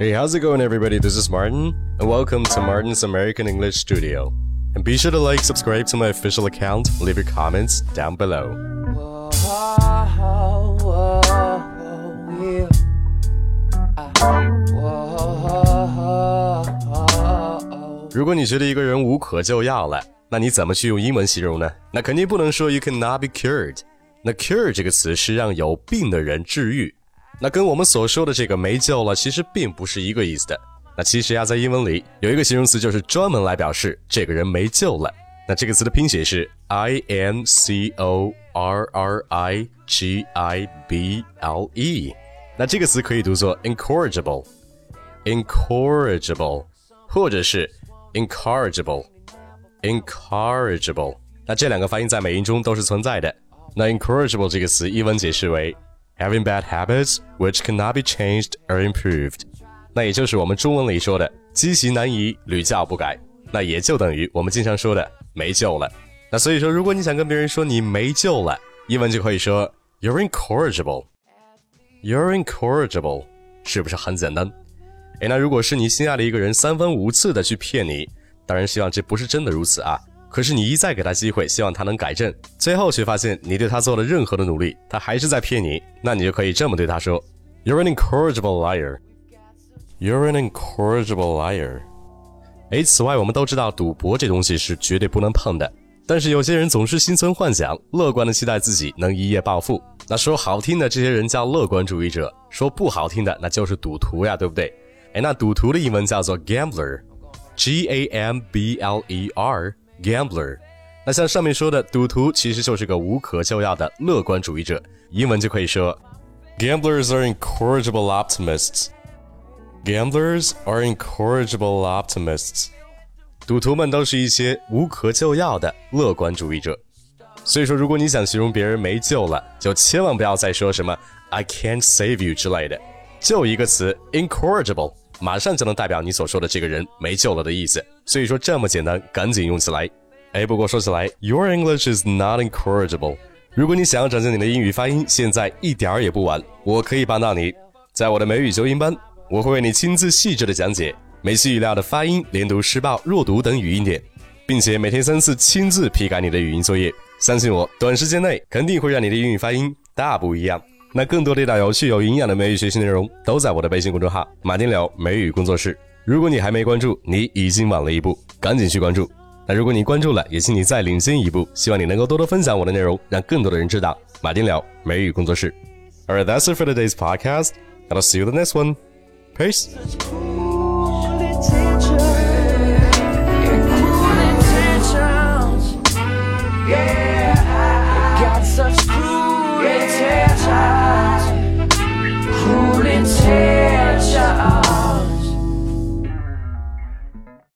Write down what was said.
Hey, how's it going, everybody? This is Martin, and welcome to Martin's American English Studio. And be sure to like, subscribe to my official account, leave your comments down below. 如果你觉得一个人无可救药了，那你怎么去用英文形容呢？那肯定不能说 you cannot be cured。那 cure 这个词是让有病的人治愈， 那跟我们所说的这个没救了，其实并不是一个意思的。那其实呀，在英文里有一个形容词，就是专门来表示这个人没救了。那这个词的拼写是 i n c o r r i g i b l e。那这个词可以读作 incorrigible，incorrigible，或者是 incorrigible，incorrigible。那这两个发音在美音中都是存在的。那 incorrigible 这个词英文解释为 having bad habits which cannot be changed or improved。那也就是我们中文里说的积习难移，屡教不改。那也就等于我们经常说的没救了。那所以说，如果你想跟别人说你没救了，英文就可以说 you're incorrigible。You're incorrigible，是不是很简单？诶，那如果是你心爱的一个人三番五次的去骗你，当然希望这不是真的如此啊。可是你一再给他机会，希望他能改正，最后却发现你对他做了任何的努力，他还是在骗你，那你就可以这么对他说：You're an incorrigible liar. You're an incorrigible liar. 哎，此外，我们都知道赌博这东西是绝对不能碰的，但是有些人总是心存幻想，乐观的期待自己能一夜暴富。那说好听的，这些人叫乐观主义者；说不好听的，那就是赌徒呀，对不对？哎，那赌徒的英文叫做 gambler，G A M B L E R。Gambler，那像上面说的，赌徒其实就是个无可救药的乐观主义者。英文就可以说，Gamblers are incorrigible optimists. Gamblers are incorrigible optimists. 赌徒们都是一些无可救药的乐观主义者。所以说，如果你想形容别人没救了，就千万不要再说什么 "I can't save you" 之类的，就一个词 incorrigible。马上就能代表你所说的这个人没救了的意思。所以说这么简单，赶紧用起来。哎，不过说起来，Your English is not incorrigible。如果你想要展现你的英语发音，现在一点儿也不晚，我可以帮到你。在我的美语纠音班，我会为你亲自细致的讲解美西语料的发音、连读、失爆、弱读等语音点，并且每天三次亲自批改你的语音作业。相信我，短时间内肯定会让你的英语发音大不一样。那更多的大有趣、有营养的美语学习内容，都在我的微信公众号“马丁聊美语工作室”。如果你还没关注，你已经晚了一步，赶紧去关注。那如果你关注了，也请你再领先一步，希望你能够多多分享我的内容，让更多的人知道马丁聊美语工作室。Alright, that's it for today's podcast. I'll see you the next one. Peace.